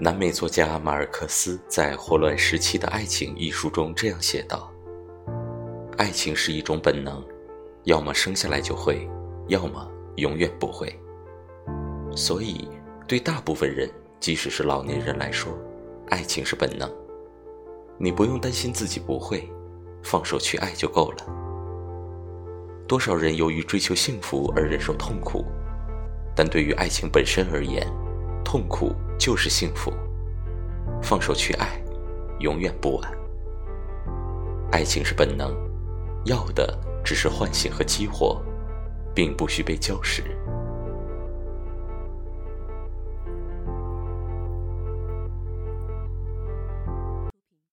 南美作家马尔克斯在《霍乱时期的爱情》一书中这样写道：“爱情是一种本能，要么生下来就会，要么永远不会。所以，对大部分人，即使是老年人来说，爱情是本能。你不用担心自己不会，放手去爱就够了。多少人由于追求幸福而忍受痛苦，但对于爱情本身而言，痛苦。”就是幸福，放手去爱，永远不晚。爱情是本能，要的只是唤醒和激活，并不需被浇蚀。